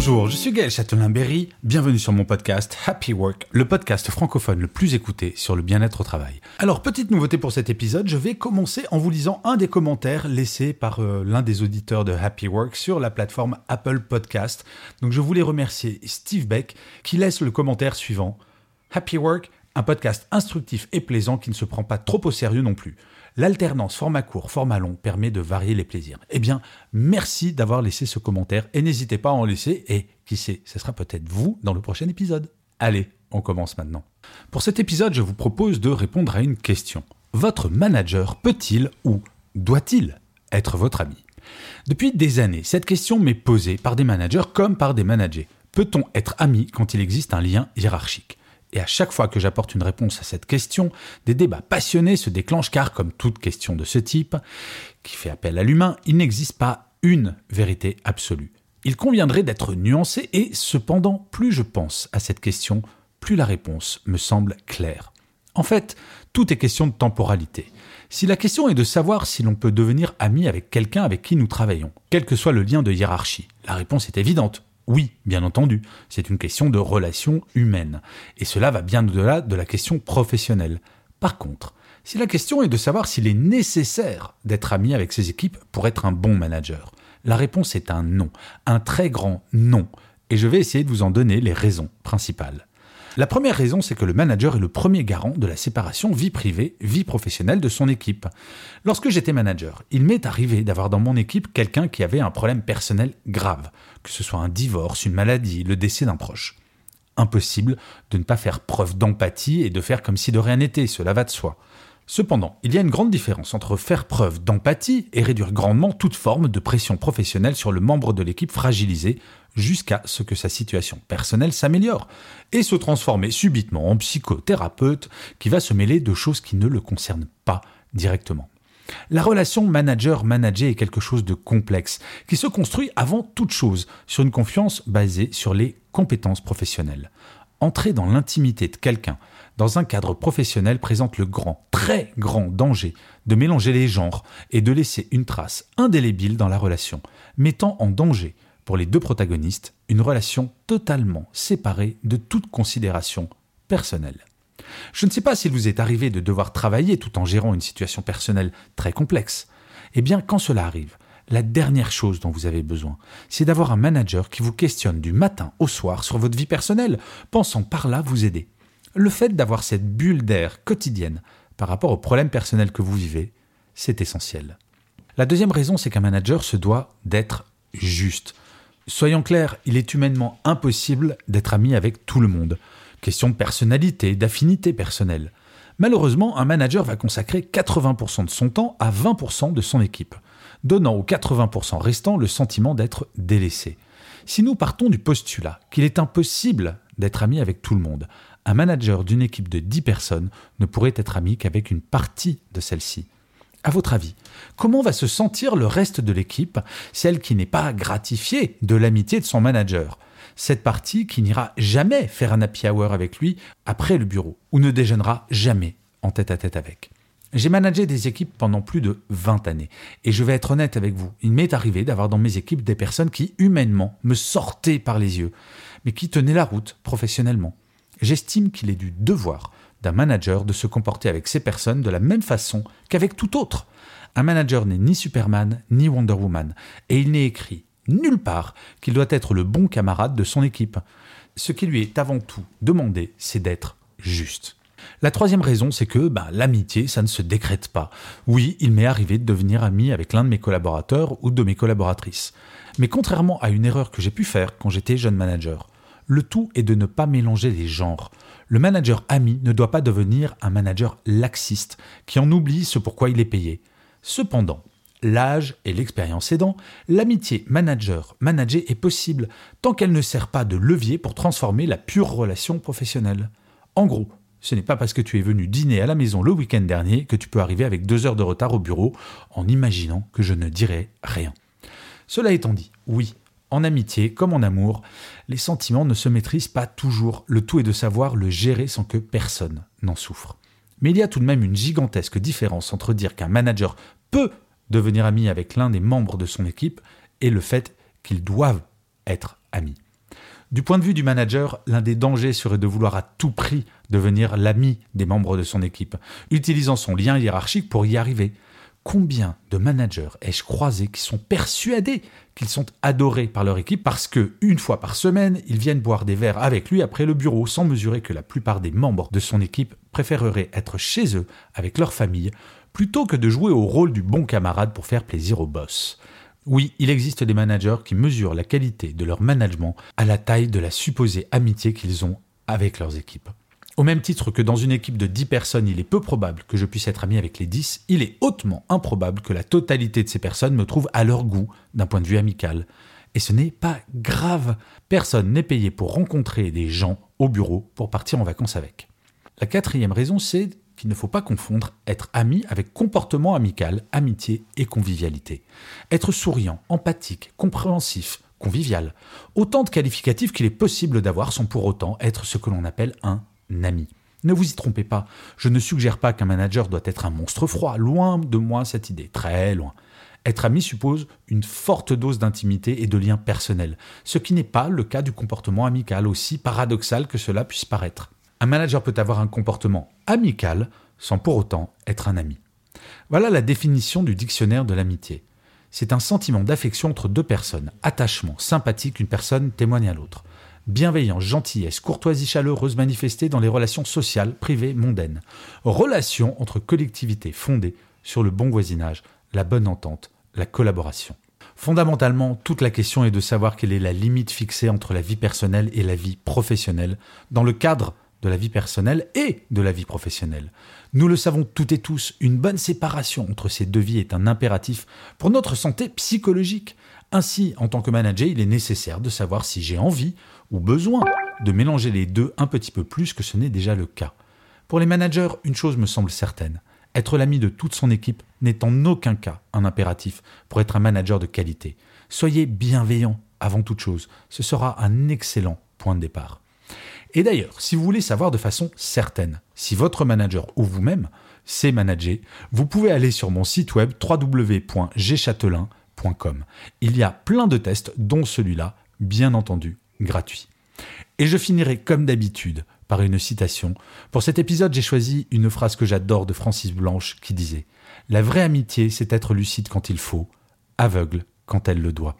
Bonjour, je suis Gaël Châtelain-Berry, bienvenue sur mon podcast Happy Work, le podcast francophone le plus écouté sur le bien-être au travail. Alors, petite nouveauté pour cet épisode, je vais commencer en vous lisant un des commentaires laissés par euh, l'un des auditeurs de Happy Work sur la plateforme Apple Podcast. Donc je voulais remercier Steve Beck qui laisse le commentaire suivant. Happy Work, un podcast instructif et plaisant qui ne se prend pas trop au sérieux non plus. L'alternance format court, format long permet de varier les plaisirs. Eh bien, merci d'avoir laissé ce commentaire et n'hésitez pas à en laisser et qui sait, ce sera peut-être vous dans le prochain épisode. Allez, on commence maintenant. Pour cet épisode, je vous propose de répondre à une question. Votre manager peut-il ou doit-il être votre ami? Depuis des années, cette question m'est posée par des managers comme par des managers. Peut-on être ami quand il existe un lien hiérarchique? Et à chaque fois que j'apporte une réponse à cette question, des débats passionnés se déclenchent car, comme toute question de ce type, qui fait appel à l'humain, il n'existe pas une vérité absolue. Il conviendrait d'être nuancé et cependant, plus je pense à cette question, plus la réponse me semble claire. En fait, tout est question de temporalité. Si la question est de savoir si l'on peut devenir ami avec quelqu'un avec qui nous travaillons, quel que soit le lien de hiérarchie, la réponse est évidente. Oui, bien entendu, c'est une question de relation humaine. Et cela va bien au-delà de la question professionnelle. Par contre, si la question est de savoir s'il est nécessaire d'être ami avec ses équipes pour être un bon manager, la réponse est un non, un très grand non. Et je vais essayer de vous en donner les raisons principales. La première raison, c'est que le manager est le premier garant de la séparation vie privée, vie professionnelle de son équipe. Lorsque j'étais manager, il m'est arrivé d'avoir dans mon équipe quelqu'un qui avait un problème personnel grave, que ce soit un divorce, une maladie, le décès d'un proche. Impossible de ne pas faire preuve d'empathie et de faire comme si de rien n'était, cela va de soi. Cependant, il y a une grande différence entre faire preuve d'empathie et réduire grandement toute forme de pression professionnelle sur le membre de l'équipe fragilisé jusqu'à ce que sa situation personnelle s'améliore et se transformer subitement en psychothérapeute qui va se mêler de choses qui ne le concernent pas directement. La relation manager-manager est quelque chose de complexe, qui se construit avant toute chose sur une confiance basée sur les compétences professionnelles. Entrer dans l'intimité de quelqu'un dans un cadre professionnel présente le grand, très grand danger de mélanger les genres et de laisser une trace indélébile dans la relation, mettant en danger pour les deux protagonistes une relation totalement séparée de toute considération personnelle. Je ne sais pas s'il vous est arrivé de devoir travailler tout en gérant une situation personnelle très complexe. Eh bien, quand cela arrive, la dernière chose dont vous avez besoin, c'est d'avoir un manager qui vous questionne du matin au soir sur votre vie personnelle, pensant par là vous aider. Le fait d'avoir cette bulle d'air quotidienne par rapport aux problèmes personnels que vous vivez, c'est essentiel. La deuxième raison, c'est qu'un manager se doit d'être juste. Soyons clairs, il est humainement impossible d'être ami avec tout le monde. Question de personnalité, d'affinité personnelle. Malheureusement, un manager va consacrer 80% de son temps à 20% de son équipe, donnant aux 80% restants le sentiment d'être délaissé. Si nous partons du postulat qu'il est impossible d'être ami avec tout le monde, un manager d'une équipe de 10 personnes ne pourrait être ami qu'avec une partie de celle-ci. À votre avis, comment va se sentir le reste de l'équipe, celle qui n'est pas gratifiée de l'amitié de son manager? Cette partie qui n'ira jamais faire un happy hour avec lui après le bureau, ou ne déjeunera jamais en tête à tête avec. J'ai managé des équipes pendant plus de 20 années, et je vais être honnête avec vous, il m'est arrivé d'avoir dans mes équipes des personnes qui humainement me sortaient par les yeux, mais qui tenaient la route professionnellement. J'estime qu'il est du devoir d'un manager de se comporter avec ces personnes de la même façon qu'avec tout autre. Un manager n'est ni Superman ni Wonder Woman, et il n'est écrit nulle part qu'il doit être le bon camarade de son équipe. Ce qui lui est avant tout demandé, c'est d'être juste. La troisième raison, c'est que bah, l'amitié, ça ne se décrète pas. Oui, il m'est arrivé de devenir ami avec l'un de mes collaborateurs ou de mes collaboratrices. Mais contrairement à une erreur que j'ai pu faire quand j'étais jeune manager, le tout est de ne pas mélanger les genres. Le manager ami ne doit pas devenir un manager laxiste qui en oublie ce pourquoi il est payé. Cependant, L'âge et l'expérience aidant, l'amitié manager-manager est possible tant qu'elle ne sert pas de levier pour transformer la pure relation professionnelle. En gros, ce n'est pas parce que tu es venu dîner à la maison le week-end dernier que tu peux arriver avec deux heures de retard au bureau en imaginant que je ne dirai rien. Cela étant dit, oui, en amitié comme en amour, les sentiments ne se maîtrisent pas toujours. Le tout est de savoir le gérer sans que personne n'en souffre. Mais il y a tout de même une gigantesque différence entre dire qu'un manager peut devenir ami avec l'un des membres de son équipe et le fait qu'ils doivent être amis. Du point de vue du manager, l'un des dangers serait de vouloir à tout prix devenir l'ami des membres de son équipe, utilisant son lien hiérarchique pour y arriver. Combien de managers ai-je croisé qui sont persuadés qu'ils sont adorés par leur équipe parce que, une fois par semaine, ils viennent boire des verres avec lui après le bureau sans mesurer que la plupart des membres de son équipe préféreraient être chez eux avec leur famille plutôt que de jouer au rôle du bon camarade pour faire plaisir au boss. Oui, il existe des managers qui mesurent la qualité de leur management à la taille de la supposée amitié qu'ils ont avec leurs équipes. Au même titre que dans une équipe de 10 personnes, il est peu probable que je puisse être ami avec les 10, il est hautement improbable que la totalité de ces personnes me trouvent à leur goût d'un point de vue amical. Et ce n'est pas grave. Personne n'est payé pour rencontrer des gens au bureau pour partir en vacances avec. La quatrième raison, c'est qu'il ne faut pas confondre être ami avec comportement amical, amitié et convivialité. Être souriant, empathique, compréhensif, convivial, autant de qualificatifs qu'il est possible d'avoir sans pour autant être ce que l'on appelle un ami. Ne vous y trompez pas, je ne suggère pas qu'un manager doit être un monstre froid, loin de moi cette idée, très loin. Être ami suppose une forte dose d'intimité et de lien personnel, ce qui n'est pas le cas du comportement amical, aussi paradoxal que cela puisse paraître. Un manager peut avoir un comportement amical sans pour autant être un ami. Voilà la définition du dictionnaire de l'amitié. C'est un sentiment d'affection entre deux personnes, attachement, sympathie qu'une personne témoigne à l'autre. Bienveillance, gentillesse, courtoisie chaleureuse manifestée dans les relations sociales, privées, mondaines. Relation entre collectivités fondées sur le bon voisinage, la bonne entente, la collaboration. Fondamentalement, toute la question est de savoir quelle est la limite fixée entre la vie personnelle et la vie professionnelle dans le cadre de la vie personnelle et de la vie professionnelle. Nous le savons toutes et tous, une bonne séparation entre ces deux vies est un impératif pour notre santé psychologique. Ainsi, en tant que manager, il est nécessaire de savoir si j'ai envie ou besoin de mélanger les deux un petit peu plus que ce n'est déjà le cas. Pour les managers, une chose me semble certaine. Être l'ami de toute son équipe n'est en aucun cas un impératif pour être un manager de qualité. Soyez bienveillant avant toute chose. Ce sera un excellent point de départ. Et d'ailleurs, si vous voulez savoir de façon certaine si votre manager ou vous-même sait manager, vous pouvez aller sur mon site web www.gchatelain.com. Il y a plein de tests, dont celui-là, bien entendu, gratuit. Et je finirai comme d'habitude par une citation. Pour cet épisode, j'ai choisi une phrase que j'adore de Francis Blanche qui disait La vraie amitié, c'est être lucide quand il faut, aveugle quand elle le doit.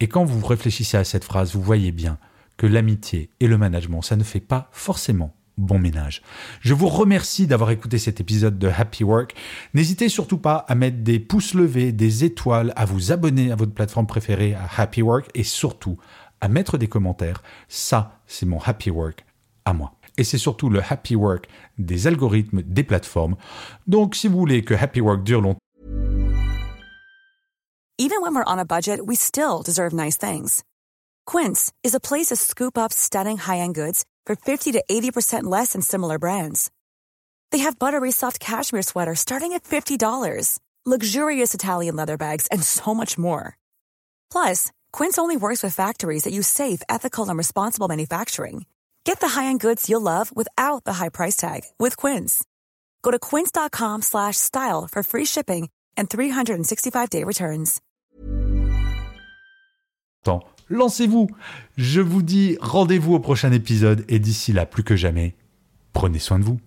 Et quand vous réfléchissez à cette phrase, vous voyez bien que l'amitié et le management, ça ne fait pas forcément bon ménage. Je vous remercie d'avoir écouté cet épisode de Happy Work. N'hésitez surtout pas à mettre des pouces levés, des étoiles, à vous abonner à votre plateforme préférée à Happy Work et surtout à mettre des commentaires. Ça, c'est mon Happy Work à moi. Et c'est surtout le Happy Work des algorithmes des plateformes. Donc si vous voulez que Happy Work dure longtemps, Even when we're on a budget, we still deserve nice things. Quince is a place to scoop up stunning high-end goods for 50 to 80% less than similar brands. They have buttery soft cashmere sweaters starting at $50, luxurious Italian leather bags, and so much more. Plus, Quince only works with factories that use safe, ethical, and responsible manufacturing. Get the high-end goods you'll love without the high price tag with Quince. Go to quince.com/style for free shipping and 365-day returns. lancez-vous. Je vous dis rendez-vous au prochain épisode et d'ici là, plus que jamais, prenez soin de vous.